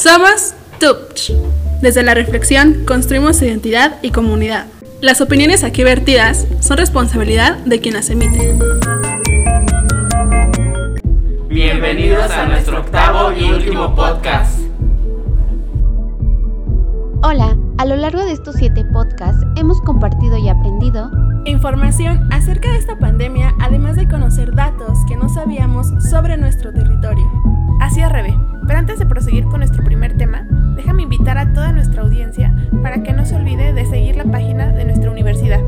Somos TUPCH. Desde la reflexión construimos identidad y comunidad. Las opiniones aquí vertidas son responsabilidad de quien las emite. Bienvenidos a nuestro octavo y último podcast. Hola, a lo largo de estos siete podcasts hemos compartido y aprendido información acerca de esta pandemia, además de conocer datos que no sabíamos sobre nuestro territorio. Así es, Rebe. Pero antes de proseguir con nuestro primer tema, déjame invitar a toda nuestra audiencia para que no se olvide de seguir la página de nuestra universidad.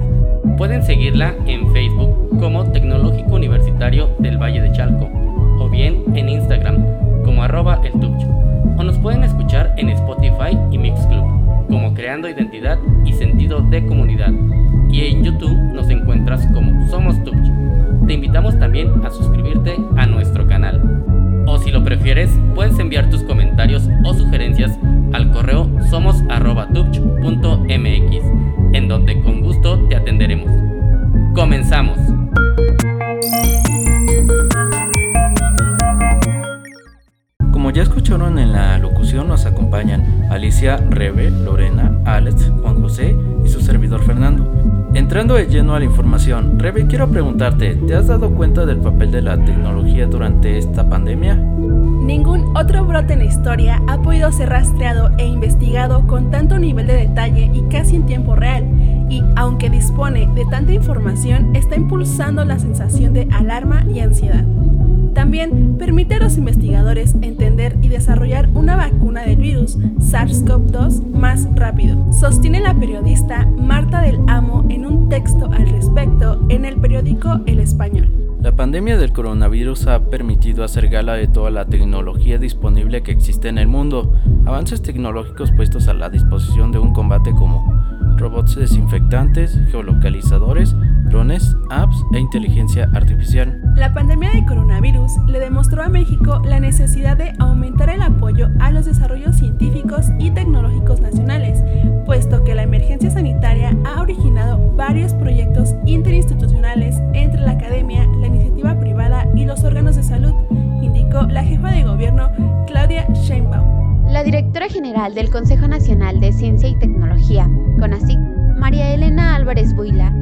Pueden seguirla en Facebook como Tecnológico Universitario del Valle de Chalco o bien en Instagram como arroba el o nos pueden escuchar en Spotify y Mixclub como Creando Identidad y Sentido de Comunidad y en YouTube nos encuentras como Somos Tuch. Te invitamos también a suscribirte a nuestro canal. O si lo prefieres, puedes enviar tus comentarios o sugerencias al correo somos.tuch.mx, en donde con gusto te atenderemos. Comenzamos. Como ya escucharon en la locución, nos acompañan Alicia, Rebe, Lorena, Alex, Juan José y su servidor Fernando. Entrando de lleno a la información, Rebe, quiero preguntarte, ¿te has dado cuenta del papel de la tecnología durante esta pandemia? Ningún otro brote en la historia ha podido ser rastreado e investigado con tanto nivel de detalle y casi en tiempo real, y aunque dispone de tanta información, está impulsando la sensación de alarma y ansiedad. También permite a los investigadores entender y desarrollar una vacuna del virus SARS-CoV-2 más rápido. Sostiene la periodista Marta del Amo en un texto al respecto en el periódico El Español. La pandemia del coronavirus ha permitido hacer gala de toda la tecnología disponible que existe en el mundo, avances tecnológicos puestos a la disposición de un combate como robots desinfectantes, geolocalizadores, drones, apps e inteligencia artificial. La pandemia de coronavirus le demostró a México la necesidad de aumentar el apoyo a los desarrollos científicos y tecnológicos nacionales, puesto que la emergencia sanitaria ha originado varios proyectos interinstitucionales entre la academia, la iniciativa privada y los órganos de salud, indicó la jefa de gobierno Claudia Sheinbaum. La directora general del Consejo Nacional de Ciencia y Tecnología, CONACYT, María Elena Álvarez Buila,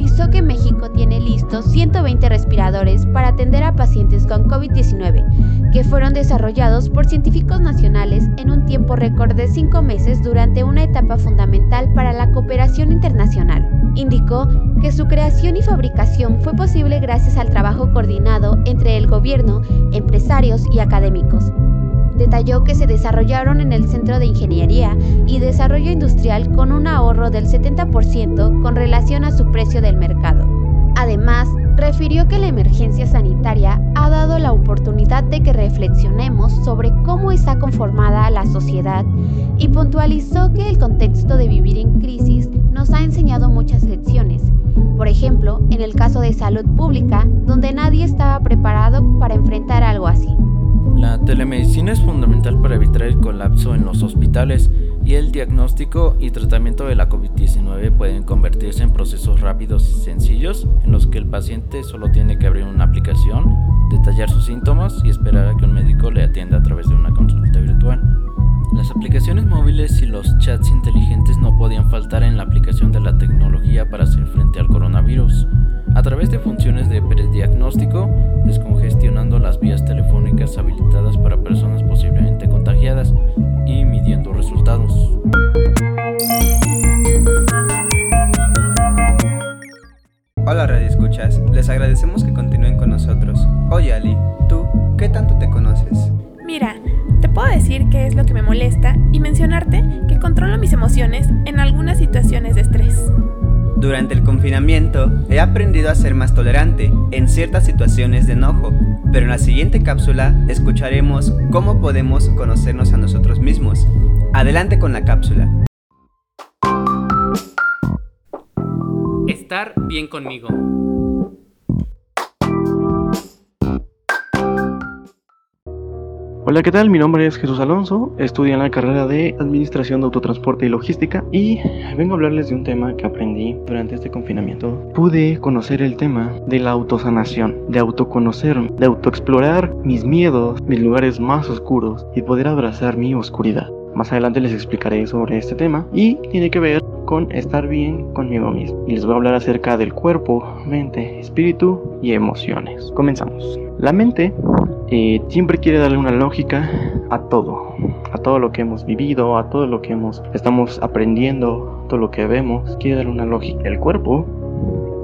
enfatizó que México tiene listos 120 respiradores para atender a pacientes con COVID-19, que fueron desarrollados por científicos nacionales en un tiempo récord de cinco meses durante una etapa fundamental para la cooperación internacional. Indicó que su creación y fabricación fue posible gracias al trabajo coordinado entre el gobierno, empresarios y académicos Detalló que se desarrollaron en el Centro de Ingeniería y Desarrollo Industrial con un ahorro del 70% con relación a su precio del mercado. Además, refirió que la emergencia sanitaria ha dado la oportunidad de que reflexionemos sobre cómo está conformada la sociedad y puntualizó que el contexto de vivir en crisis nos ha enseñado muchas lecciones. Por ejemplo, en el caso de salud pública, donde nadie estaba preparado para enfrentar algo así. La telemedicina es fundamental para evitar el colapso en los hospitales y el diagnóstico y tratamiento de la COVID-19 pueden convertirse en procesos rápidos y sencillos en los que el paciente solo tiene que abrir una aplicación, detallar sus síntomas y esperar a que un médico le atienda a través de una consulta virtual. Las aplicaciones móviles y los chats inteligentes no podían faltar en la aplicación de la tecnología para hacer frente al coronavirus a través de funciones de prediagnóstico, descongestionando las vías telefónicas habilitadas para personas posiblemente contagiadas y midiendo resultados. Hola Radio Escuchas, les agradecemos que continúen con nosotros. Oye Ali, ¿tú qué tanto te conoces? Mira, te puedo decir qué es lo que me molesta y mencionarte que controlo mis emociones en algunas situaciones de estrés. Durante el confinamiento he aprendido a ser más tolerante en ciertas situaciones de enojo, pero en la siguiente cápsula escucharemos cómo podemos conocernos a nosotros mismos. Adelante con la cápsula. Estar bien conmigo. Hola, ¿qué tal? Mi nombre es Jesús Alonso, estudio en la carrera de Administración de Autotransporte y Logística y vengo a hablarles de un tema que aprendí durante este confinamiento. Pude conocer el tema de la autosanación, de autoconocerme, de autoexplorar mis miedos, mis lugares más oscuros y poder abrazar mi oscuridad. Más adelante les explicaré sobre este tema y tiene que ver con estar bien conmigo mismo. Y les voy a hablar acerca del cuerpo, mente, espíritu y emociones. Comenzamos. La mente eh, siempre quiere darle una lógica a todo, a todo lo que hemos vivido, a todo lo que hemos, estamos aprendiendo, todo lo que vemos, quiere darle una lógica. El cuerpo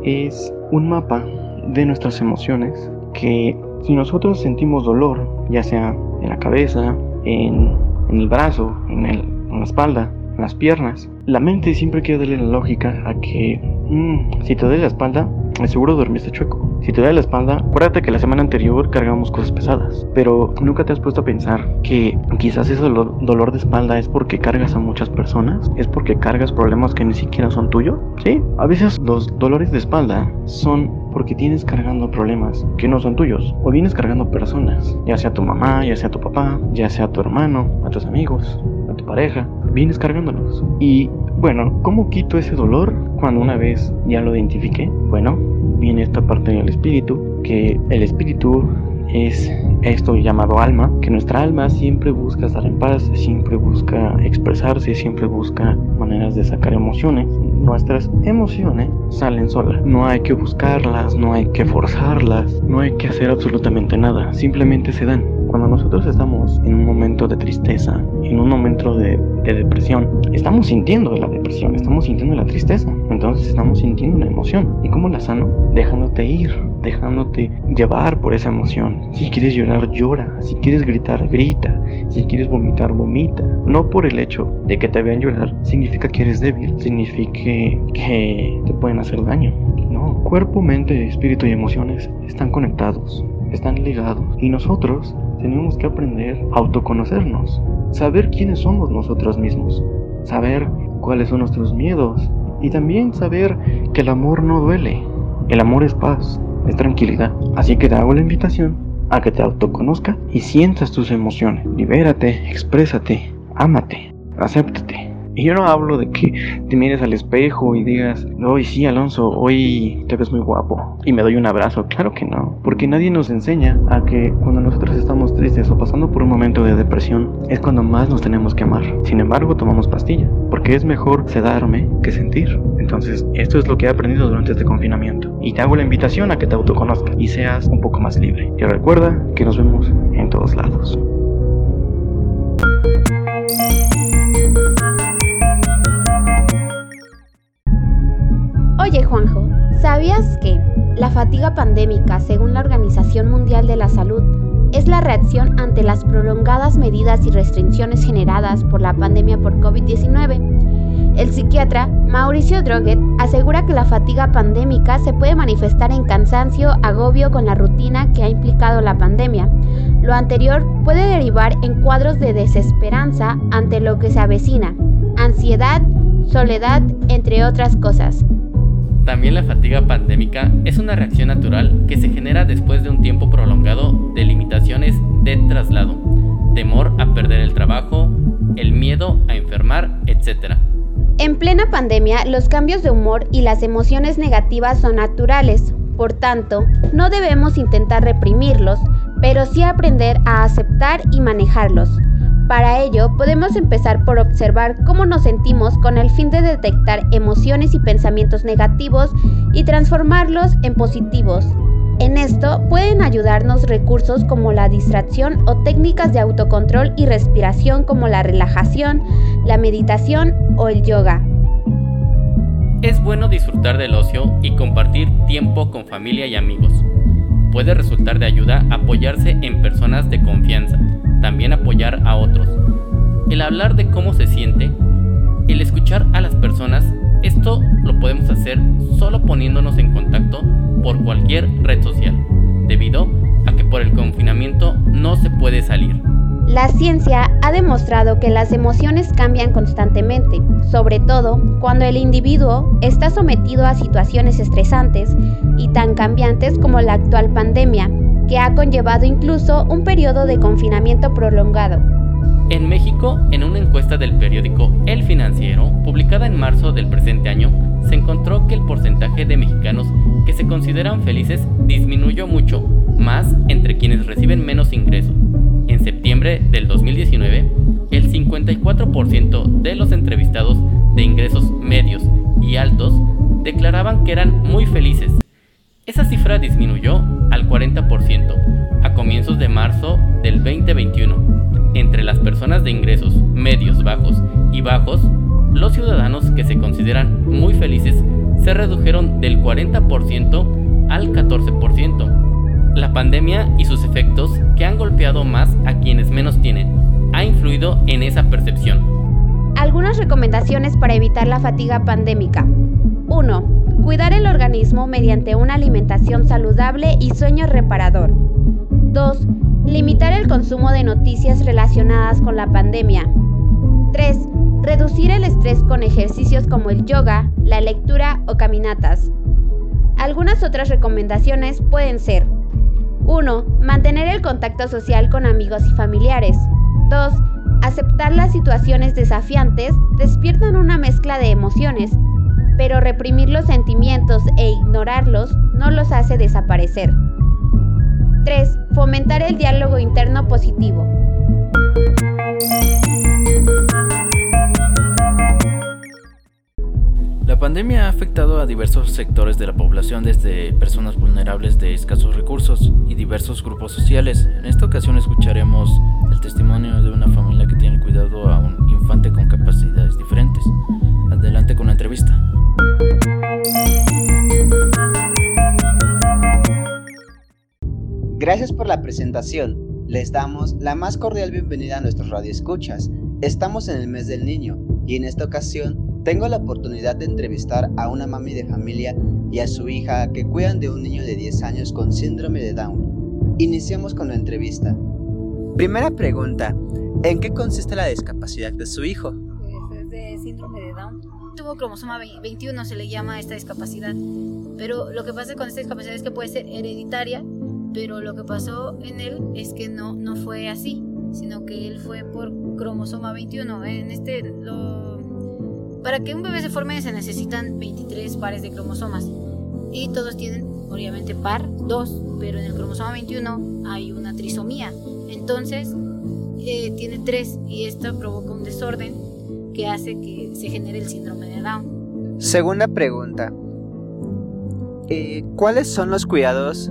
es un mapa de nuestras emociones que si nosotros sentimos dolor, ya sea en la cabeza, en, el brazo, en, en la espalda, en las piernas, la mente siempre quiere darle la lógica a que mm, si te duele la espalda, seguro dormiste chueco. Si te duele la espalda, acuérdate que la semana anterior cargamos cosas pesadas, pero nunca te has puesto a pensar que quizás ese dolor de espalda es porque cargas a muchas personas, es porque cargas problemas que ni siquiera son tuyos. Sí, a veces los dolores de espalda son porque tienes cargando problemas que no son tuyos o vienes cargando personas, ya sea tu mamá, ya sea tu papá, ya sea tu hermano, a tus amigos, a tu pareja, vienes cargándolos. Y bueno, ¿cómo quito ese dolor cuando una vez ya lo identifiqué? Bueno, viene esta parte del espíritu, que el espíritu es esto llamado alma, que nuestra alma siempre busca estar en paz, siempre busca expresarse, siempre busca maneras de sacar emociones. Nuestras emociones salen solas, no hay que buscarlas, no hay que forzarlas, no hay que hacer absolutamente nada, simplemente se dan. Cuando nosotros estamos en un momento de tristeza, en un momento de, depresión, estamos sintiendo la depresión, estamos sintiendo la tristeza, entonces estamos sintiendo una emoción. ¿Y cómo la sano? Dejándote ir, dejándote llevar por esa emoción. Si quieres llorar, llora. Si quieres gritar, grita. Si quieres vomitar, vomita. No por el hecho de que te vean llorar significa que eres débil, significa que te pueden hacer daño. No, cuerpo, mente, espíritu y emociones están conectados, están ligados y nosotros tenemos que aprender a autoconocernos, saber quiénes somos nosotros mismos, saber cuáles son nuestros miedos y también saber que el amor no duele, el amor es paz, es tranquilidad. Así que te hago la invitación a que te autoconozca y sientas tus emociones. Libérate, exprésate, ámate, acéptate. Y yo no hablo de que te mires al espejo y digas, hoy sí, Alonso, hoy te ves muy guapo y me doy un abrazo. Claro que no, porque nadie nos enseña a que cuando nosotros estamos tristes o pasando por un momento de depresión es cuando más nos tenemos que amar. Sin embargo, tomamos pastilla, porque es mejor sedarme que sentir. Entonces, esto es lo que he aprendido durante este confinamiento. Y te hago la invitación a que te autoconozcas y seas un poco más libre. Y recuerda que nos vemos en todos lados. ¿Sabías que la fatiga pandémica, según la Organización Mundial de la Salud, es la reacción ante las prolongadas medidas y restricciones generadas por la pandemia por COVID-19? El psiquiatra Mauricio Droguet asegura que la fatiga pandémica se puede manifestar en cansancio, agobio con la rutina que ha implicado la pandemia. Lo anterior puede derivar en cuadros de desesperanza ante lo que se avecina, ansiedad, soledad, entre otras cosas. También la fatiga pandémica es una reacción natural que se genera después de un tiempo prolongado de limitaciones de traslado, temor a perder el trabajo, el miedo a enfermar, etc. En plena pandemia, los cambios de humor y las emociones negativas son naturales, por tanto, no debemos intentar reprimirlos, pero sí aprender a aceptar y manejarlos. Para ello, podemos empezar por observar cómo nos sentimos con el fin de detectar emociones y pensamientos negativos y transformarlos en positivos. En esto pueden ayudarnos recursos como la distracción o técnicas de autocontrol y respiración como la relajación, la meditación o el yoga. Es bueno disfrutar del ocio y compartir tiempo con familia y amigos. Puede resultar de ayuda apoyarse en personas de confianza, también apoyar a otros. El hablar de cómo se siente, el escuchar a las personas, esto lo podemos hacer solo poniéndonos en contacto por cualquier red social, debido a que por el confinamiento no se puede salir. La ciencia ha demostrado que las emociones cambian constantemente, sobre todo cuando el individuo está sometido a situaciones estresantes y tan cambiantes como la actual pandemia, que ha conllevado incluso un periodo de confinamiento prolongado. En México, en una encuesta del periódico El Financiero, publicada en marzo del presente año, se encontró que el porcentaje de mexicanos que se consideran felices disminuyó mucho, más entre quienes reciben menos ingreso. En septiembre del 2019, el 54% de los entrevistados de ingresos medios y altos declaraban que eran muy felices. Esa cifra disminuyó al 40% a comienzos de marzo del 2021. Entre las personas de ingresos medios, bajos y bajos, los ciudadanos que se consideran muy felices se redujeron del 40% al 14%. La pandemia y sus efectos, que han golpeado más a quienes menos tienen, ha influido en esa percepción. Algunas recomendaciones para evitar la fatiga pandémica. 1. Cuidar el organismo mediante una alimentación saludable y sueño reparador. 2. Limitar el consumo de noticias relacionadas con la pandemia. 3. Reducir el estrés con ejercicios como el yoga, la lectura o caminatas. Algunas otras recomendaciones pueden ser 1. Mantener el contacto social con amigos y familiares. 2. Aceptar las situaciones desafiantes despiertan una mezcla de emociones, pero reprimir los sentimientos e ignorarlos no los hace desaparecer. 3. Fomentar el diálogo interno positivo. La pandemia ha afectado a diversos sectores de la población, desde personas vulnerables de escasos recursos y diversos grupos sociales. En esta ocasión escucharemos el testimonio de una familia que tiene cuidado a un infante con capacidades diferentes. Adelante con la entrevista. Gracias por la presentación. Les damos la más cordial bienvenida a nuestros radioescuchas. Estamos en el mes del niño y en esta ocasión tengo la oportunidad de entrevistar a una mami de familia y a su hija que cuidan de un niño de 10 años con síndrome de Down. Iniciamos con la entrevista. Primera pregunta, ¿en qué consiste la discapacidad de su hijo? Tuvo cromosoma 21, se le llama esta discapacidad. Pero lo que pasa con esta discapacidad es que puede ser hereditaria, pero lo que pasó en él es que no, no fue así, sino que él fue por cromosoma 21. En este, lo, para que un bebé se forme se necesitan 23 pares de cromosomas y todos tienen obviamente par, dos, pero en el cromosoma 21 hay una trisomía. Entonces eh, tiene tres y esto provoca un desorden que hace que se genere el síndrome de Down. Segunda pregunta. Eh, ¿Cuáles son los cuidados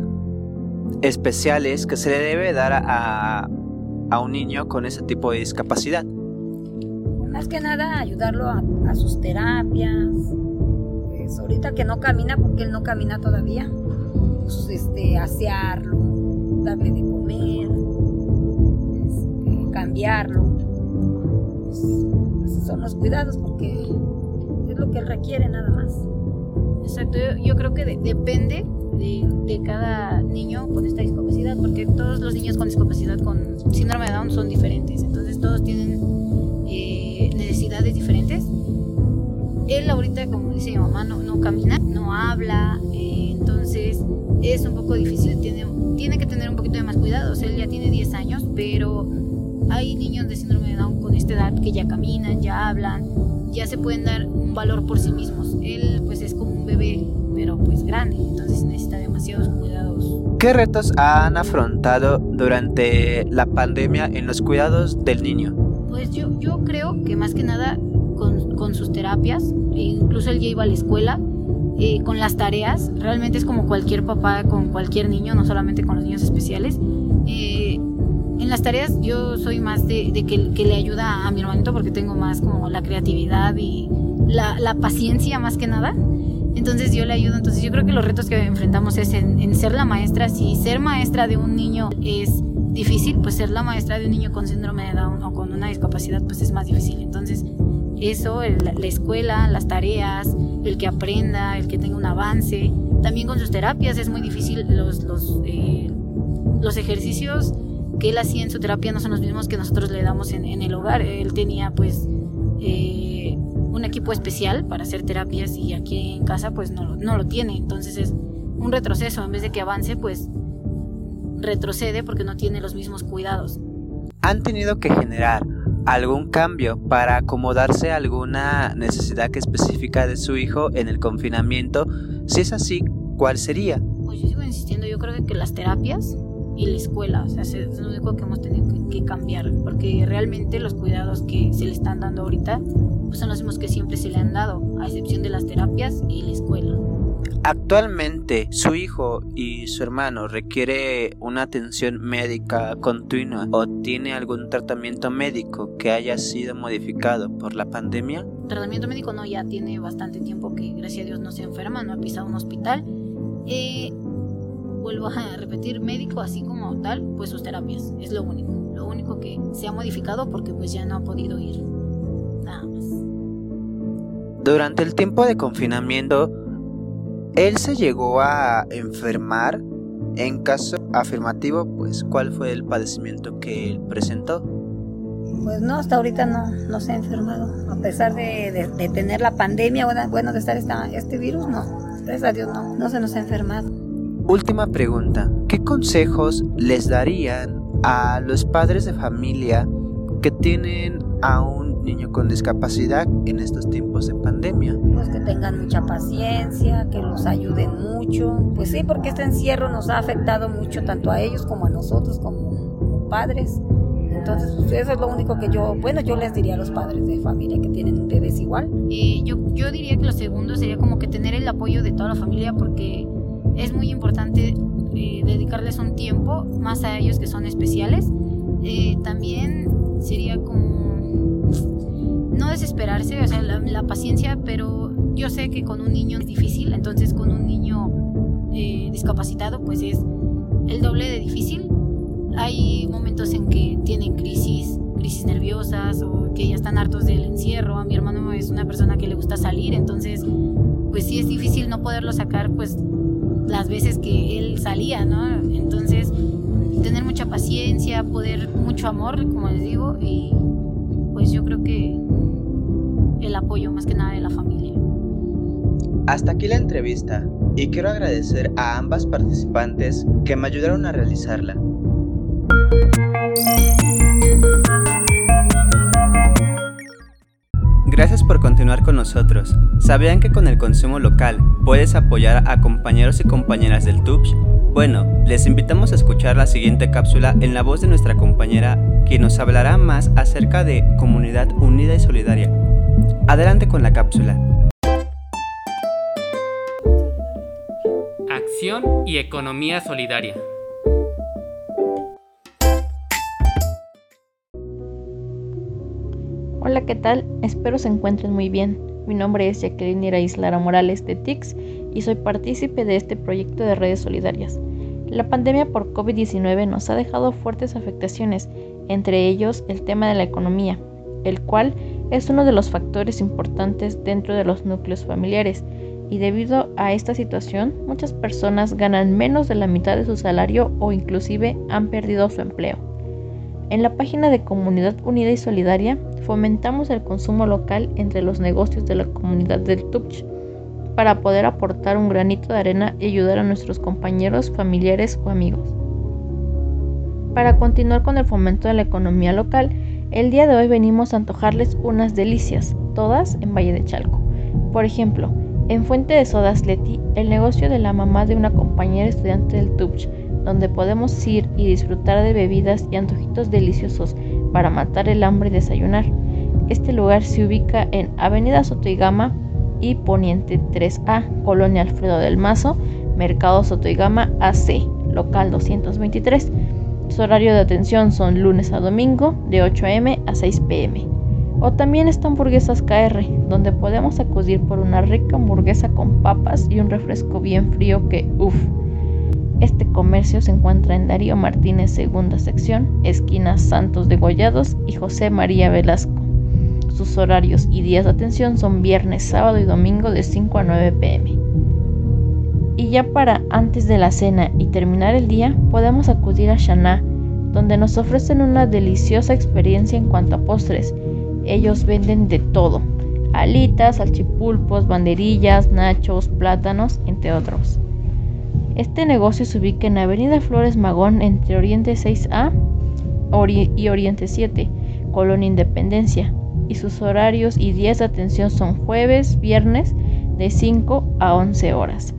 especiales que se le debe dar a, a un niño con ese tipo de discapacidad? Más que nada ayudarlo a, a sus terapias. Pues ahorita que no camina, porque él no camina todavía, pues este, asearlo, darle de comer, este, cambiarlo. Pues, son los cuidados porque es lo que requiere nada más. Exacto, yo, yo creo que de- depende de, de cada niño con esta discapacidad, porque todos los niños con discapacidad con síndrome de Down son diferentes, entonces todos tienen eh, necesidades diferentes. Él ahorita, como dice mi mamá, no, no camina, no habla, eh, entonces es un poco difícil, tiene, tiene que tener un poquito de más cuidados. Él ya tiene 10 años, pero hay niños de síndrome de Down esta edad que ya caminan, ya hablan, ya se pueden dar un valor por sí mismos. Él pues es como un bebé, pero pues grande, entonces necesita demasiados cuidados. ¿Qué retos han afrontado durante la pandemia en los cuidados del niño? Pues yo, yo creo que más que nada con, con sus terapias, e incluso él ya iba a la escuela, eh, con las tareas, realmente es como cualquier papá con cualquier niño, no solamente con los niños especiales. Eh, las tareas yo soy más de, que, le ayuda a mi hermanito porque tengo más como la creatividad y la, paciencia más que nada. Entonces yo le ayudo. Entonces yo creo que los retos que enfrentamos es en, ser la maestra. Si ser maestra de un niño es difícil, pues ser la maestra de un niño con síndrome de Down o con una discapacidad pues es más difícil. Entonces eso, la escuela, las tareas, el que aprenda, el que tenga un avance. También con sus terapias es muy difícil los, los, eh, los ejercicios que él hacía en su terapia no son los mismos que nosotros le damos en, en el hogar. Él tenía pues eh, un equipo especial para hacer terapias y aquí en casa pues no, no lo tiene. Entonces es un retroceso. En vez de que avance pues retrocede porque no tiene los mismos cuidados. ¿Han tenido que generar algún cambio para acomodarse a alguna necesidad específica de su hijo en el confinamiento? Si es así, ¿cuál sería? Pues yo sigo insistiendo, yo creo que las terapias y la escuela, o sea, es lo único que hemos tenido que, cambiar, porque realmente los cuidados que se le están dando ahorita pues son los mismos que siempre se le han dado, a excepción de las terapias y la escuela. Actualmente, su hijo y su hermano requiere una atención médica continua o tiene algún tratamiento médico que haya sido modificado por la pandemia. Tratamiento médico no, ya tiene bastante tiempo que gracias a Dios no se enferma, no ha pisado un hospital. Eh, vuelvo a repetir, médico así como tal, pues sus terapias, es lo único. Lo único que se ha modificado porque pues ya no ha podido ir. Nada más. Durante el tiempo de confinamiento, él se llegó a enfermar. En caso afirmativo, pues, ¿cuál fue el padecimiento que él presentó? Pues no, hasta ahorita no, no se ha enfermado. A pesar de, tener la pandemia, bueno, de estar esta, este virus, no. Gracias a Dios no, no se nos ha enfermado. Última pregunta. ¿Qué consejos les darían a los padres de familia que tienen a un niño con discapacidad en estos tiempos de pandemia? Pues que tengan mucha paciencia, que los ayuden mucho. Pues sí, porque este encierro nos ha afectado mucho tanto a ellos como a nosotros como padres. Entonces, pues, eso es lo único que yo, bueno, yo les diría a los padres de familia que tienen bebés igual. Eh, yo, yo diría que lo segundo sería como que tener el apoyo de toda la familia porque es muy importante eh, dedicarles un tiempo más a ellos que son especiales. Eh, también sería como no desesperarse, o sea, la, paciencia, pero yo sé que con un niño es difícil, entonces con un niño eh, discapacitado pues es el doble de difícil. Hay momentos en que tienen crisis, crisis nerviosas o que ya están hartos del encierro. A mi hermano es una persona que le gusta salir, entonces pues sí es difícil no poderlo sacar pues las veces que él salía, ¿no? Entonces tener mucha paciencia, poder mucho amor, como les digo, y pues yo creo que el apoyo más que nada de la familia. Hasta aquí la entrevista y quiero agradecer a ambas participantes que me ayudaron a realizarla. Gracias por continuar con nosotros. ¿Sabían que con el consumo local puedes apoyar a compañeros y compañeras del TUPS? Bueno, les invitamos a escuchar la siguiente cápsula en la voz de nuestra compañera, quien nos hablará más acerca de comunidad unida y solidaria. Adelante con la cápsula. Acción y economía solidaria. Hola, ¿qué tal? Espero se encuentren muy bien. Mi nombre es Jacqueline Iraíz Lara Morales de TICS y soy partícipe de este proyecto de redes solidarias. La pandemia por COVID-19 nos ha dejado fuertes afectaciones, entre ellos el tema de la economía, el cual es uno de los factores importantes dentro de los núcleos familiares y debido a esta situación muchas personas ganan menos de la mitad de su salario o inclusive han perdido su empleo. En la página de Comunidad Unida y Solidaria fomentamos el consumo local entre los negocios de la comunidad del Tupch para poder aportar un granito de arena y ayudar a nuestros compañeros, familiares o amigos. Para continuar con el fomento de la economía local, el día de hoy venimos a antojarles unas delicias, todas en Valle de Chalco. Por ejemplo, en Fuente de Sodas Leti, el negocio de la mamá de una compañera estudiante del Tupch, donde podemos ir y disfrutar de bebidas y antojitos deliciosos para matar el hambre y desayunar. Este lugar se ubica en Avenida Sotoigama y Poniente 3A, Colonia Alfredo del Mazo, Mercado Sotoigama AC, local 223. Su horario de atención son lunes a domingo de 8 a.m. a 6 p.m. O también está Hamburguesas KR, donde podemos acudir por una rica hamburguesa con papas y un refresco bien frío que, uff, este comercio se encuentra en Darío Martínez, segunda sección, esquina Santos de Gollados y José María Velasco. Sus horarios y días de atención son viernes, sábado y domingo de 5 a 9 pm. Y ya para antes de la cena y terminar el día, podemos acudir a Shana, donde nos ofrecen una deliciosa experiencia en cuanto a postres. Ellos venden de todo, alitas, salchipulpos, banderillas, nachos, plátanos, entre otros. Este negocio se ubica en Avenida Flores Magón entre Oriente 6A y Oriente 7, Colonia Independencia, y sus horarios y días de atención son jueves, viernes de 5 a 11 horas.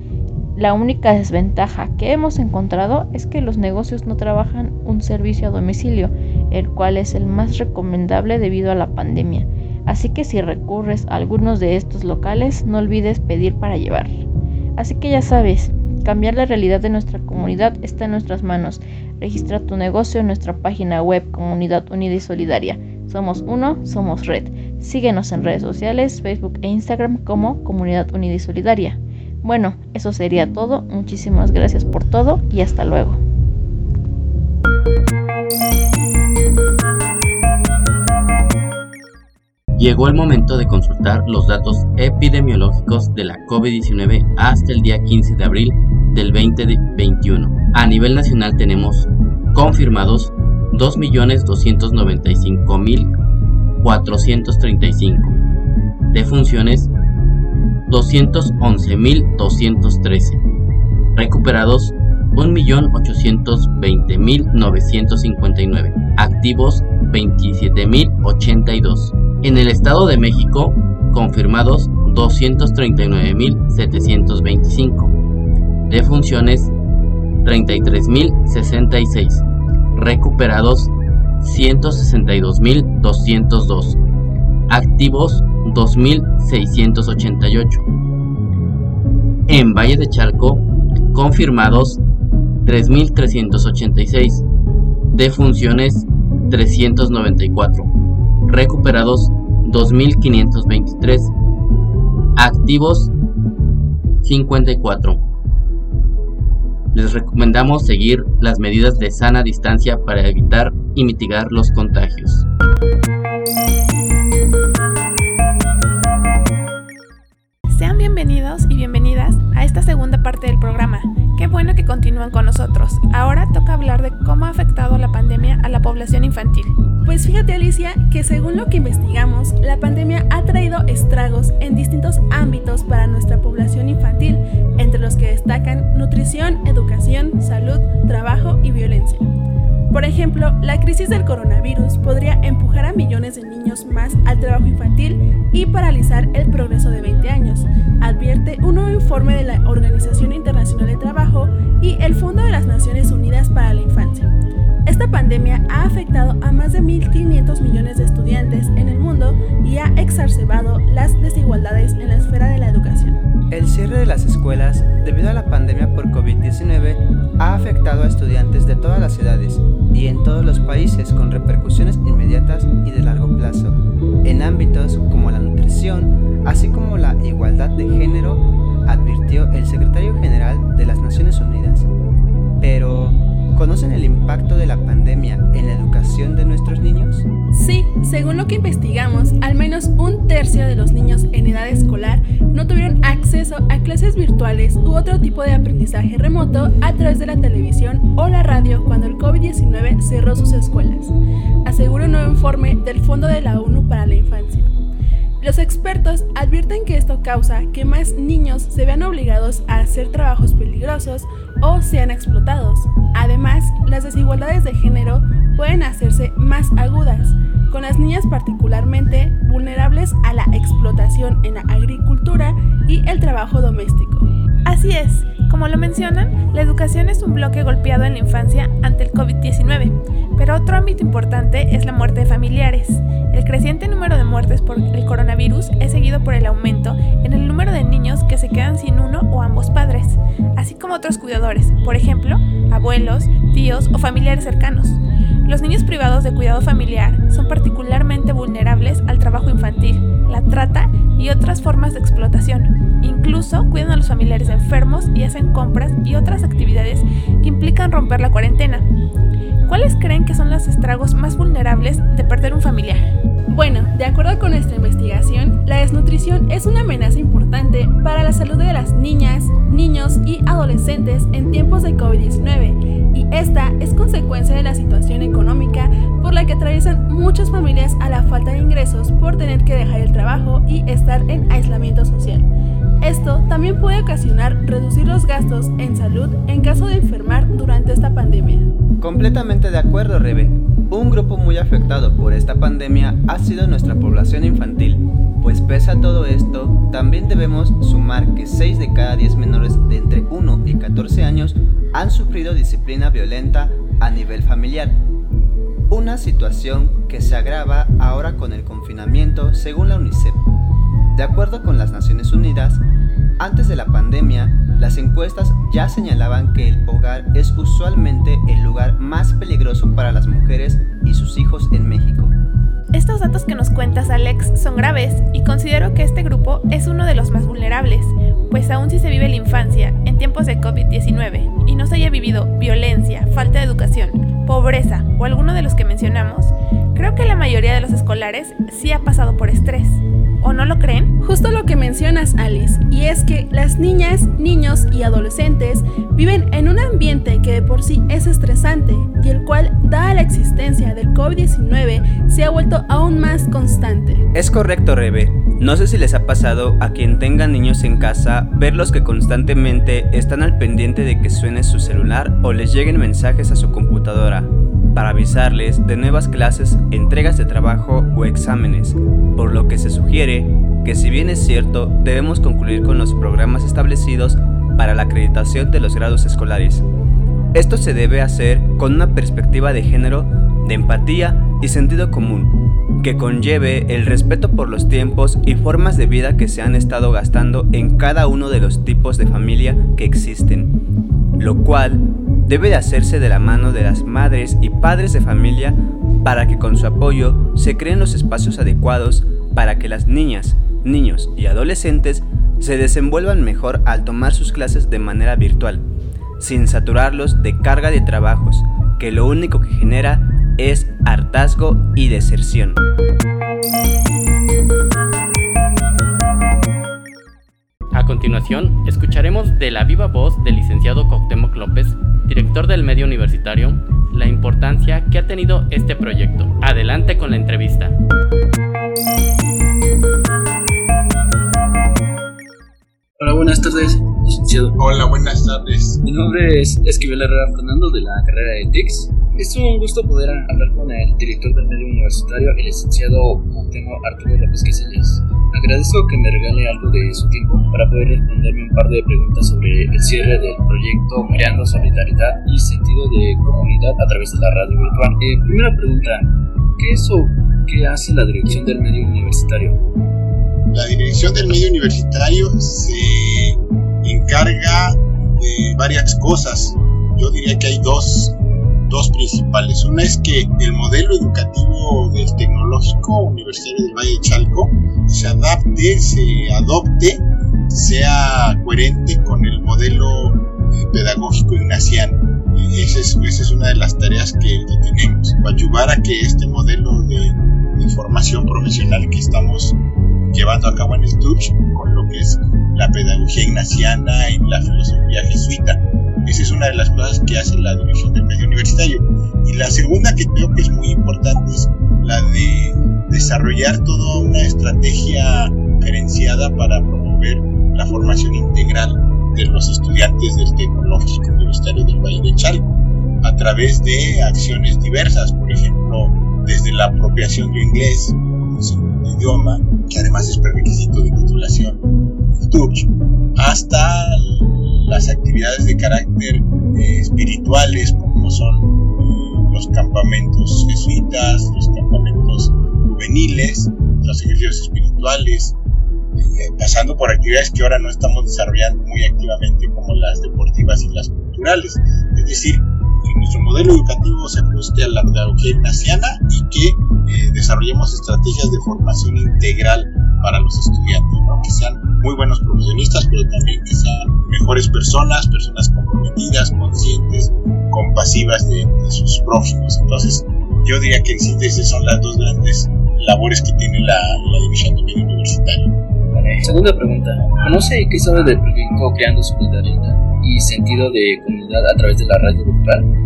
La única desventaja que hemos encontrado es que los negocios no trabajan un servicio a domicilio, el cual es el más recomendable debido a la pandemia. Así que si recurres a algunos de estos locales, no olvides pedir para llevar. Así que ya sabes, cambiar la realidad de nuestra comunidad está en nuestras manos. Registra tu negocio en nuestra página web Comunidad Unida y Solidaria. Somos uno, somos red. Síguenos en redes sociales, Facebook e Instagram como Comunidad Unida y Solidaria. Bueno, eso sería todo. Muchísimas gracias por todo y hasta luego. Llegó el momento de consultar los datos epidemiológicos de la COVID-19 hasta el día 15 de abril del 2021. A nivel nacional tenemos confirmados 2.295.435, defunciones 211.213. Recuperados 1.820.959. Activos 27.082. En el Estado de México, confirmados 239.725. Defunciones 33.066. Recuperados 162.202. Activos 2.688. En Valle de Chalco, confirmados 3.386. Defunciones 394. Recuperados 2.523. Activos 54. Les recomendamos seguir las medidas de sana distancia para evitar y mitigar los contagios. Sean bienvenidos y bienvenidas a esta segunda parte del programa. Qué bueno que continúan con nosotros. Ahora toca hablar de cómo ha afectado la pandemia a la población infantil. Pues fíjate Alicia que según lo que investigamos, la pandemia ha traído Por ejemplo, la crisis del coronavirus podría empujar a millones de niños más al trabajo infantil y paralizar el progreso de 20 años, advierte un nuevo informe de la Organización Internacional de Trabajo y el Fondo de las Naciones Unidas para la Infancia. Esta pandemia ha afectado a más de 1.500 millones de estudiantes en el mundo y ha exacerbado las desigualdades en la esfera de la educación. El cierre de las escuelas debido a la pandemia por COVID-19 ha afectado a estudiantes de todas las edades y en todos los países con repercusiones inmediatas y de largo plazo, en ámbitos como la nutrición, así como la igualdad de género, advirtió el secretario general de las Naciones Unidas. Pero, ¿Conocen el impacto de la pandemia en la educación de nuestros niños? Sí, según lo que investigamos, al menos un tercio de los niños en edad escolar no tuvieron acceso a clases virtuales u otro tipo de aprendizaje remoto a través de la televisión o la radio cuando el COVID-19 cerró sus escuelas, asegura un nuevo informe del Fondo de la ONU para la Infancia. Los expertos advierten que esto causa que más niños se vean obligados a hacer trabajos peligrosos o sean explotados. Además, las desigualdades de género pueden hacerse más agudas, con las niñas particularmente vulnerables a la explotación en la agricultura y el trabajo doméstico. Así es, como lo mencionan, la educación es un bloque golpeado en la infancia ante el COVID-19, pero otro ámbito importante es la muerte de familiares. El creciente número de muertes por el coronavirus es seguido por el aumento en el número de niños que se quedan sin uno o ambos padres, así como otros cuidadores, por ejemplo, abuelos, tíos o familiares cercanos. Los niños privados de cuidado familiar son particularmente vulnerables al trabajo infantil, la trata y otras formas de explotación. Incluso cuidan a los familiares enfermos y hacen compras y otras actividades que implican romper la cuarentena. ¿Cuáles creen que son los estragos más vulnerables de perder un familiar? Bueno, de acuerdo con nuestra investigación, la desnutrición es una amenaza importante para la salud de las niñas, niños y adolescentes en tiempos de COVID-19 y esta es consecuencia de la situación económica por la que atraviesan muchas familias a la falta de ingresos por tener que dejar el trabajo y estar en aislamiento social. Esto también puede ocasionar reducir los gastos en salud en caso de enfermar durante esta pandemia. Completamente de acuerdo, Rebe. Un grupo muy afectado por esta pandemia ha sido nuestra población infantil, pues pese a todo esto, también debemos sumar que 6 de cada 10 menores de entre 1 y 14 años han sufrido disciplina violenta a nivel familiar. Una situación que se agrava ahora con el confinamiento según la UNICEF. De acuerdo con las Naciones Unidas, antes de la pandemia, las encuestas ya señalaban que el hogar es usualmente el lugar más peligroso para las mujeres y sus hijos en México. Estos datos que nos cuentas, Alex, son graves y considero que este grupo es uno de los más vulnerables, pues aún si se vive la infancia en tiempos de COVID-19 y no se haya vivido violencia, falta de educación, pobreza o alguno de los que mencionamos, creo que la mayoría de los escolares sí ha pasado por estrés. ¿O no lo creen? Justo lo que mencionas, Alice, y es que las niñas, niños y adolescentes viven en un ambiente que de por sí es estresante y el cual, dada la existencia del COVID-19, se ha vuelto aún más constante. Es correcto, Rebe. No sé si les ha pasado a quien tenga niños en casa verlos que constantemente están al pendiente de que suene su celular o les lleguen mensajes a su computadora de nuevas clases, entregas de trabajo o exámenes, por lo que se sugiere que si bien es cierto, debemos concluir con los programas establecidos para la acreditación de los grados escolares. Esto se debe hacer con una perspectiva de género, de empatía y sentido común, que conlleve el respeto por los tiempos y formas de vida que se han estado gastando en cada uno de los tipos de familia que existen, lo cual debe de hacerse de la mano de las madres y padres de familia para que con su apoyo se creen los espacios adecuados para que las niñas, niños y adolescentes se desenvuelvan mejor al tomar sus clases de manera virtual, sin saturarlos de carga de trabajos, que lo único que genera es hartazgo y deserción. A continuación, escucharemos de la viva voz del licenciado Cuauhtémoc López director del medio universitario, la importancia que ha tenido este proyecto. Adelante con la entrevista. Hola, buenas tardes, licenciado. Hola, buenas tardes. Mi nombre es Esquivel Herrera Fernando de la carrera de TICS. Es un gusto poder hablar con el director del medio universitario, el licenciado Cuauhtémoc Arturo López Quesellas. Agradezco que me regale algo de su tiempo para poder responderme un par de preguntas sobre el cierre del proyecto Creando Solidaridad y Sentido de Comunidad a través de la radio virtual. Eh, primera pregunta, ¿qué es o qué hace la dirección del medio universitario? La dirección del medio universitario se encarga de varias cosas. Yo diría que hay dos dos principales. Una es que el modelo educativo del Tecnológico Universitario del Valle de Chalco se adapte, se adopte, sea coherente con el modelo eh, pedagógico ignaciano. Esa es, esa es, una de las tareas que, tenemos, ayudar a que este modelo de, de, formación profesional que estamos llevando a cabo en el TUCH, con lo que es la pedagogía ignaciana y la filosofía jesuita, esa es una de las cosas que hace la división del medio universitario. Y la segunda que creo que es muy importante es la de desarrollar toda una estrategia gerenciada para promover la formación integral de los estudiantes del Tecnológico Universitario del Valle de Chalco a través de acciones diversas, por ejemplo, desde la apropiación de inglés segundo idioma, que además es prerequisito de titulación, el hasta las actividades de carácter eh, espirituales como son eh, los campamentos jesuitas, los campamentos juveniles, los ejercicios espirituales, eh, pasando por actividades que ahora no estamos desarrollando muy activamente como las deportivas y las culturales. Es decir, que nuestro modelo educativo se ajuste a la pedagogía ignaciana y que desarrollemos estrategias de formación integral para los estudiantes, que sean muy buenos profesionistas, pero también que sean mejores personas, personas comprometidas, conscientes, compasivas de, sus prójimos. Entonces, yo diría que existen esas son las dos grandes labores que tiene la, División de Medio Universitario. Vale. Segunda pregunta, ¿conoce qué sabe del proyecto Creando Solidaridad y Sentido de Comunidad a través de la radio virtual?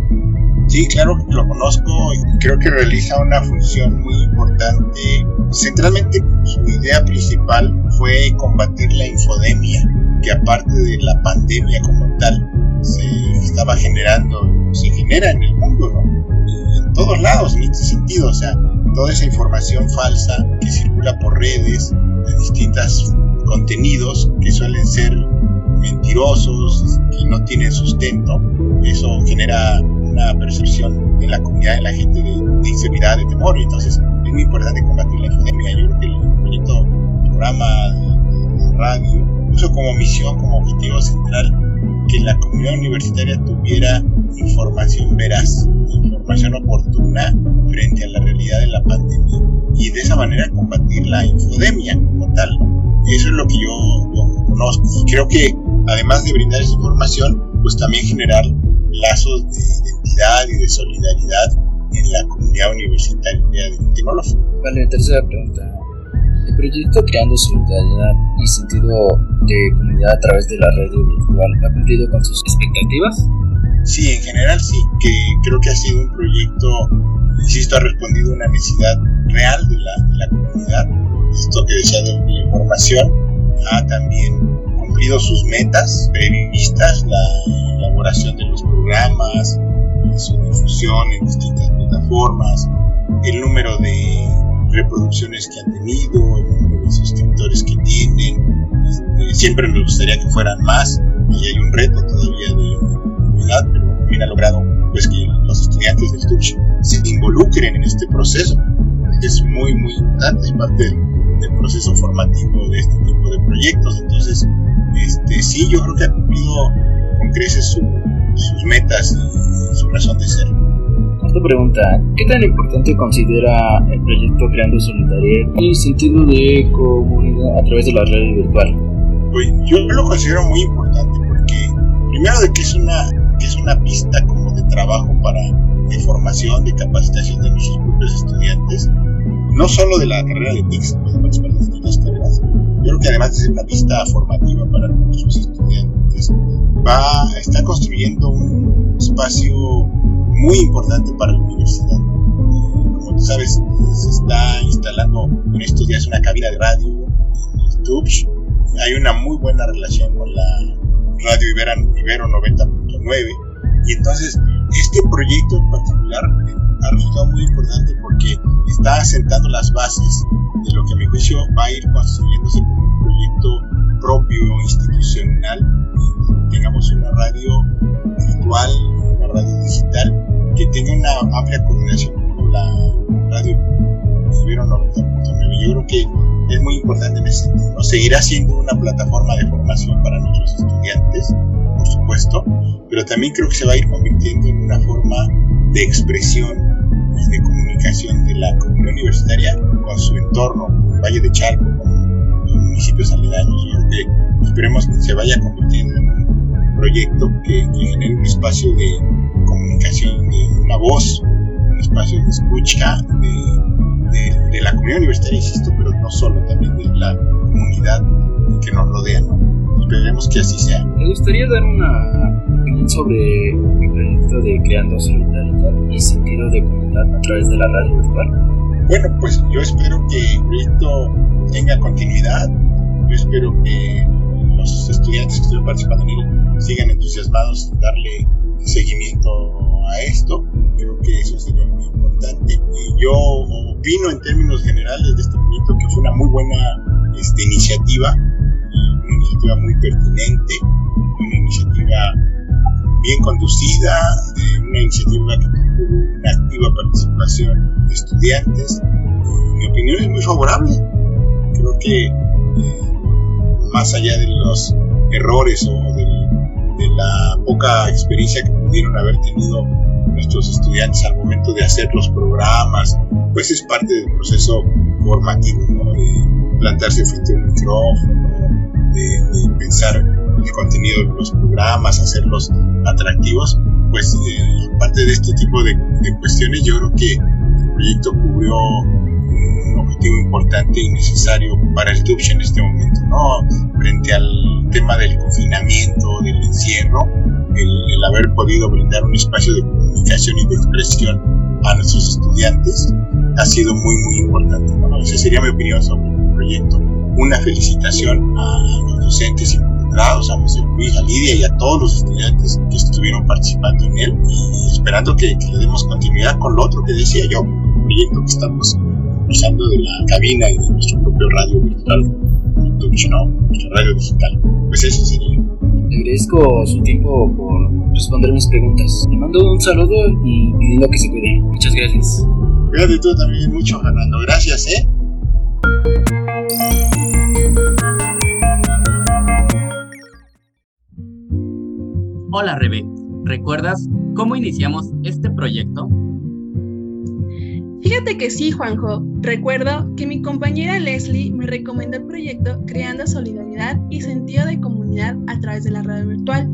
Sí, claro que lo conozco y creo que realiza una función muy importante. Centralmente su idea principal fue combatir la infodemia, que aparte de la pandemia como tal, se estaba generando, se genera en el mundo, ¿no? En todos lados, en este sentido, o sea, toda esa información falsa que circula por redes de distintos contenidos que suelen ser mentirosos, que no tienen sustento, eso genera una percepción en la comunidad, en la gente de, inseguridad, de temor, y entonces es muy importante combatir la infodemia. Yo creo que el proyecto, programa de radio, puso como misión, como objetivo central que la comunidad universitaria tuviera información veraz, información oportuna frente a la realidad de la pandemia y de esa manera combatir la infodemia como tal. Eso es lo que yo, conozco y creo que además de brindar esa información, pues también generar lazos de identidad y de solidaridad en la comunidad universitaria de tecnológico. Vale, tercera pregunta. ¿El proyecto Creando Solidaridad y Sentido de Comunidad a través de la radio virtual ha cumplido con sus expectativas? Sí, en general sí, que creo que ha sido un proyecto, insisto, ha respondido a una necesidad real de la, de la comunidad. Esto que decía de la información ha también cumplido sus metas previstas, la elaboración de los programas, su difusión en distintas plataformas, el número de reproducciones que han tenido, el número de suscriptores que tienen. Siempre me gustaría que fueran más y hay un reto todavía de, continuidad, pero también ha logrado pues que los estudiantes del TUCH se involucren en este proceso. Es muy, muy importante, es parte del, proceso formativo de este tipo de proyectos. Entonces, este, sí, yo creo que ha cumplido con creces sus metas y su razón de ser pregunta, ¿qué tan importante considera el proyecto Creando Solidaridad y sentido de comunidad a través de la red virtual? Pues yo lo considero muy importante porque primero de que es una, es una pista como de trabajo para de formación, de capacitación de nuestros propios estudiantes, no solo de la carrera de TICS, sino de las distintas carreras. Yo creo que además de ser una pista formativa para nuestros estudiantes, va, está construyendo un espacio muy importante para la universidad. Como tú sabes, se está instalando en estos días una cabina de radio en el Hay una muy buena relación con la radio Ibero 90.9. Y entonces, este proyecto en particular ha resultado muy importante porque está asentando las bases de lo que a mi juicio va a ir construyéndose como un proyecto propio, institucional, tengamos una radio virtual, una radio digital que tenga una amplia coordinación con la radio Ibero 90.9. Yo creo que es muy importante en ese sentido. Seguirá siendo una plataforma de formación para nuestros estudiantes, por supuesto, pero también creo que se va a ir convirtiendo en una forma de expresión y de comunicación de la comunidad universitaria con su entorno, el Valle de Charco, con municipios aledaños. Que esperemos que se vaya convirtiendo en un proyecto que, que genere un espacio de comunicación, de una voz, un espacio de escucha de, de, la comunidad universitaria, insisto, pero no solo, también de la comunidad que nos rodea. ¿no? Esperemos que así sea. Me gustaría dar una opinión sobre el proyecto de Creando Solidaridad y Sentido de Comunidad a través de la radio virtual. Bueno, pues yo espero que el proyecto tenga continuidad. Yo espero que los estudiantes que estén participando en él sigan entusiasmados en darle seguimiento a esto. Creo que eso sería muy importante. Y yo opino en términos generales de este proyecto que fue una muy buena este, iniciativa, una iniciativa muy pertinente, una iniciativa bien conducida, una iniciativa que tuvo una activa participación de estudiantes. mi opinión es muy favorable. Creo que más allá de los errores o del de la poca experiencia que pudieron haber tenido nuestros estudiantes al momento de hacer los programas, pues es parte del proceso formativo, de plantarse frente a un micrófono, de, pensar el contenido de los programas, hacerlos atractivos, pues eh, aparte de este tipo de, de cuestiones, yo creo que el proyecto cubrió un objetivo importante y necesario para el TUPS en este momento, ¿no? Frente al tema del confinamiento, del encierro, el, haber podido brindar un espacio de comunicación y de expresión a nuestros estudiantes ha sido muy, muy importante. Bueno, esa sería mi opinión sobre el proyecto. Una felicitación a los docentes involucrados, a José Luis, a Lidia y a todos los estudiantes que estuvieron participando en él y esperando que, le demos continuidad con lo otro que decía yo, el proyecto que estamos usando de la cabina y de nuestro propio radio virtual, ¿no? nuestro radio digital. Pues eso sería. Le agradezco su tiempo por responder mis preguntas. Le mando un saludo y pidiendo que se cuide. Muchas gracias. Cuídate tú también mucho, Fernando. Gracias, ¿eh? Hola, Rebe. ¿Recuerdas cómo iniciamos este proyecto? Fíjate que sí, Juanjo. Recuerdo que mi compañera Leslie me recomendó el proyecto Creando Solidaridad y Sentido de Comunidad a través de la radio virtual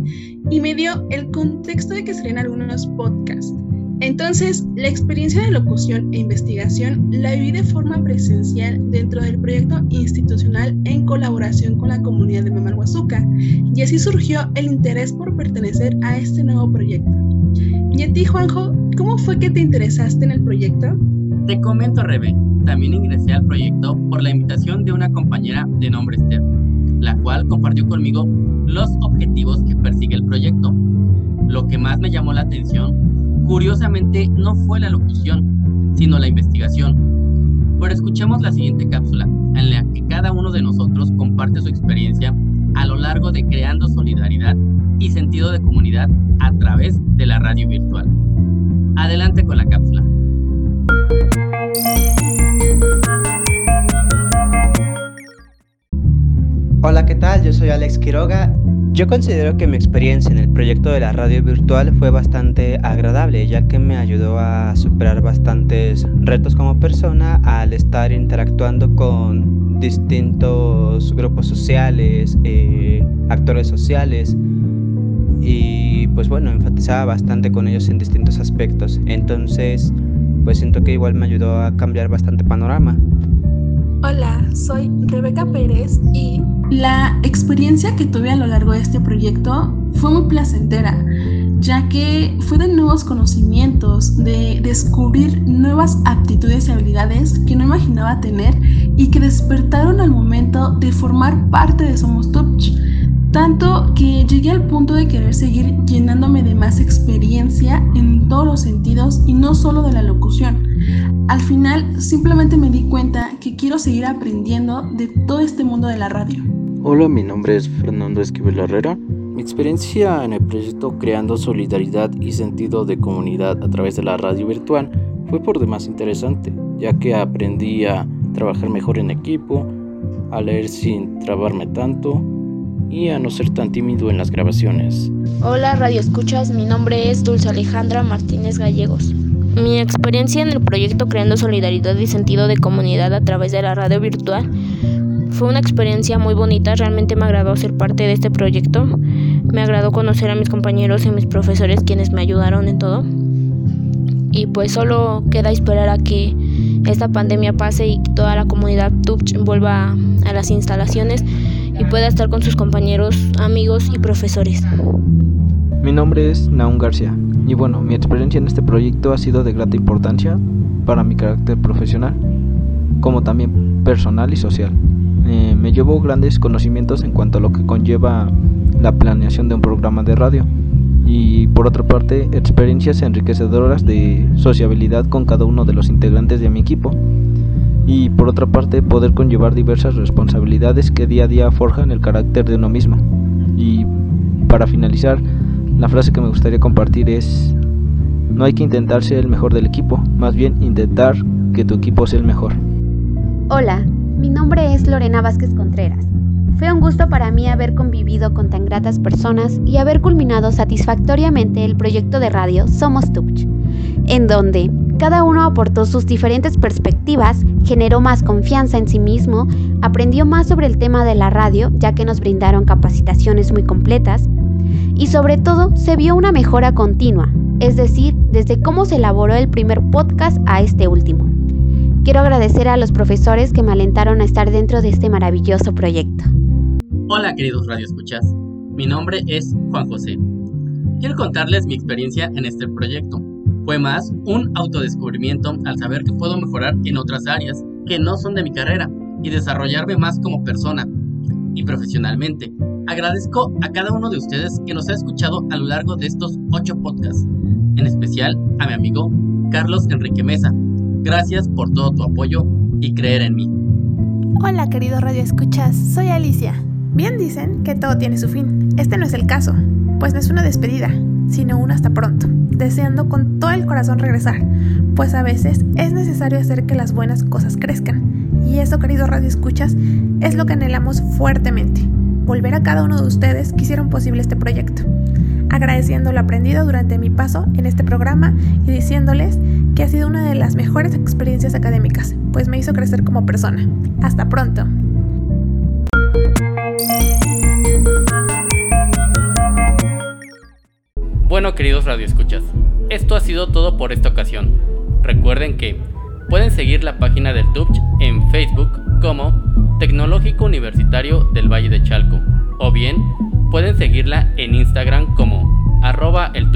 y me dio el contexto de que serían algunos podcasts. Entonces, la experiencia de locución e investigación la viví de forma presencial dentro del proyecto institucional en colaboración con la comunidad de Mamalhuazuca y así surgió el interés por pertenecer a este nuevo proyecto. ¿Y a ti, Juanjo, cómo fue que te interesaste en el proyecto? Te comento, Rebe, también ingresé al proyecto por la invitación de una compañera de nombre Esther, la cual compartió conmigo los objetivos que persigue el proyecto. Lo que más me llamó la atención, curiosamente, no fue la locución, sino la investigación. Pero escuchemos la siguiente cápsula, en la que cada uno de nosotros comparte su experiencia a lo largo de creando solidaridad y sentido de comunidad a través de la radio virtual. Adelante con la cápsula. Hola, ¿qué tal? Yo soy Alex Quiroga. Yo considero que mi experiencia en el proyecto de la radio virtual fue bastante agradable, ya que me ayudó a superar bastantes retos como persona al estar interactuando con distintos grupos sociales, eh, actores sociales y pues bueno, enfatizaba bastante con ellos en distintos aspectos. Entonces, pues siento que igual me ayudó a cambiar bastante panorama. Hola, soy Rebeca Pérez y la experiencia que tuve a lo largo de este proyecto fue muy placentera, ya que fue de nuevos conocimientos, de descubrir nuevas aptitudes y habilidades que no imaginaba tener y que despertaron al momento de formar parte de Somos Touch tanto que llegué al punto de querer seguir llenándome de más experiencia en todos los sentidos y no solo de la locución. Al final simplemente me di cuenta que quiero seguir aprendiendo de todo este mundo de la radio. Hola, mi nombre es Fernando Esquivel Herrera. Mi experiencia en el proyecto Creando Solidaridad y Sentido de Comunidad a través de la radio virtual fue por demás interesante, ya que aprendí a trabajar mejor en equipo, a leer sin trabarme tanto, y a no ser tan tímido en las grabaciones. Hola Radio Escuchas, mi nombre es Dulce Alejandra Martínez Gallegos. Mi experiencia en el proyecto Creando Solidaridad y Sentido de Comunidad a través de la radio virtual fue una experiencia muy bonita, realmente me agradó ser parte de este proyecto, me agradó conocer a mis compañeros y a mis profesores quienes me ayudaron en todo. Y pues solo queda esperar a que esta pandemia pase y toda la comunidad Touch vuelva a las instalaciones y pueda estar con sus compañeros, amigos y profesores. Mi nombre es Naum García y bueno, mi experiencia en este proyecto ha sido de grata importancia para mi carácter profesional, como también personal y social. Eh, me llevo grandes conocimientos en cuanto a lo que conlleva la planeación de un programa de radio y por otra parte experiencias enriquecedoras de sociabilidad con cada uno de los integrantes de mi equipo y por otra parte poder conllevar diversas responsabilidades que día a día forjan el carácter de uno mismo. Y para finalizar, la frase que me gustaría compartir es, no hay que intentar ser el mejor del equipo, más bien intentar que tu equipo sea el mejor. Hola, mi nombre es Lorena Vázquez Contreras. Fue un gusto para mí haber convivido con tan gratas personas y haber culminado satisfactoriamente el proyecto de radio Somos Touch, en donde cada uno aportó sus diferentes perspectivas, generó más confianza en sí mismo, aprendió más sobre el tema de la radio, ya que nos brindaron capacitaciones muy completas, y sobre todo se vio una mejora continua, es decir, desde cómo se elaboró el primer podcast a este último. Quiero agradecer a los profesores que me alentaron a estar dentro de este maravilloso proyecto. Hola queridos radioescuchas, mi nombre es Juan José. quiero contarles mi experiencia en este proyecto. Fue más un autodescubrimiento al saber que puedo mejorar en otras áreas que no son de mi carrera y desarrollarme más como persona y profesionalmente. Agradezco a cada uno de ustedes que nos ha escuchado a lo largo de estos ocho podcasts, en especial a mi amigo Carlos Enrique Mesa. Gracias por todo tu apoyo y creer en mí. Hola querido Radio Escuchas, soy Alicia. Bien dicen que todo tiene su fin. Este no es el caso, pues no es una despedida, sino un hasta pronto, deseando con todo el corazón regresar, pues a veces es necesario hacer que las buenas cosas crezcan. Y eso, querido Radio Escuchas, es lo que anhelamos fuertemente, volver a cada uno de ustedes que hicieron posible este proyecto, agradeciendo lo aprendido durante mi paso en este programa y diciéndoles que ha sido una de las mejores experiencias académicas, pues me hizo crecer como persona. Hasta pronto. Bueno, queridos radioescuchas, esto ha sido todo por esta ocasión. Recuerden que pueden seguir la página del TUBCH en Facebook como Tecnológico Universitario del Valle de Chalco, o bien pueden seguirla en Instagram como arroba el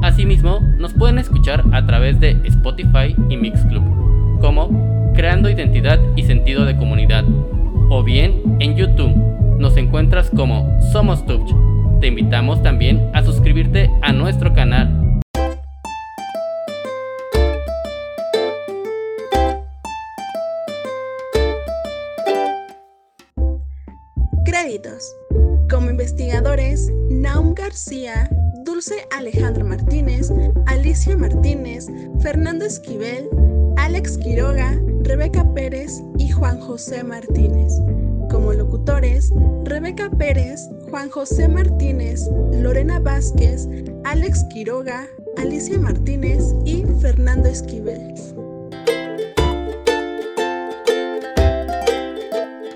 Asimismo, nos pueden escuchar a través de Spotify y Mixclub, como Creando Identidad y Sentido de Comunidad, o bien en YouTube nos encuentras como Somos Tubch. Te invitamos también a suscribirte a nuestro canal. Créditos. Como investigadores, Naum García, Dulce Alejandro Martínez, Alicia Martínez, Fernando Esquivel, Alex Quiroga, Rebeca Pérez y Juan José Martínez. Como locutores, Rebeca Pérez, Juan José Martínez, Lorena Vázquez, Alex Quiroga, Alicia Martínez y Fernando Esquivel.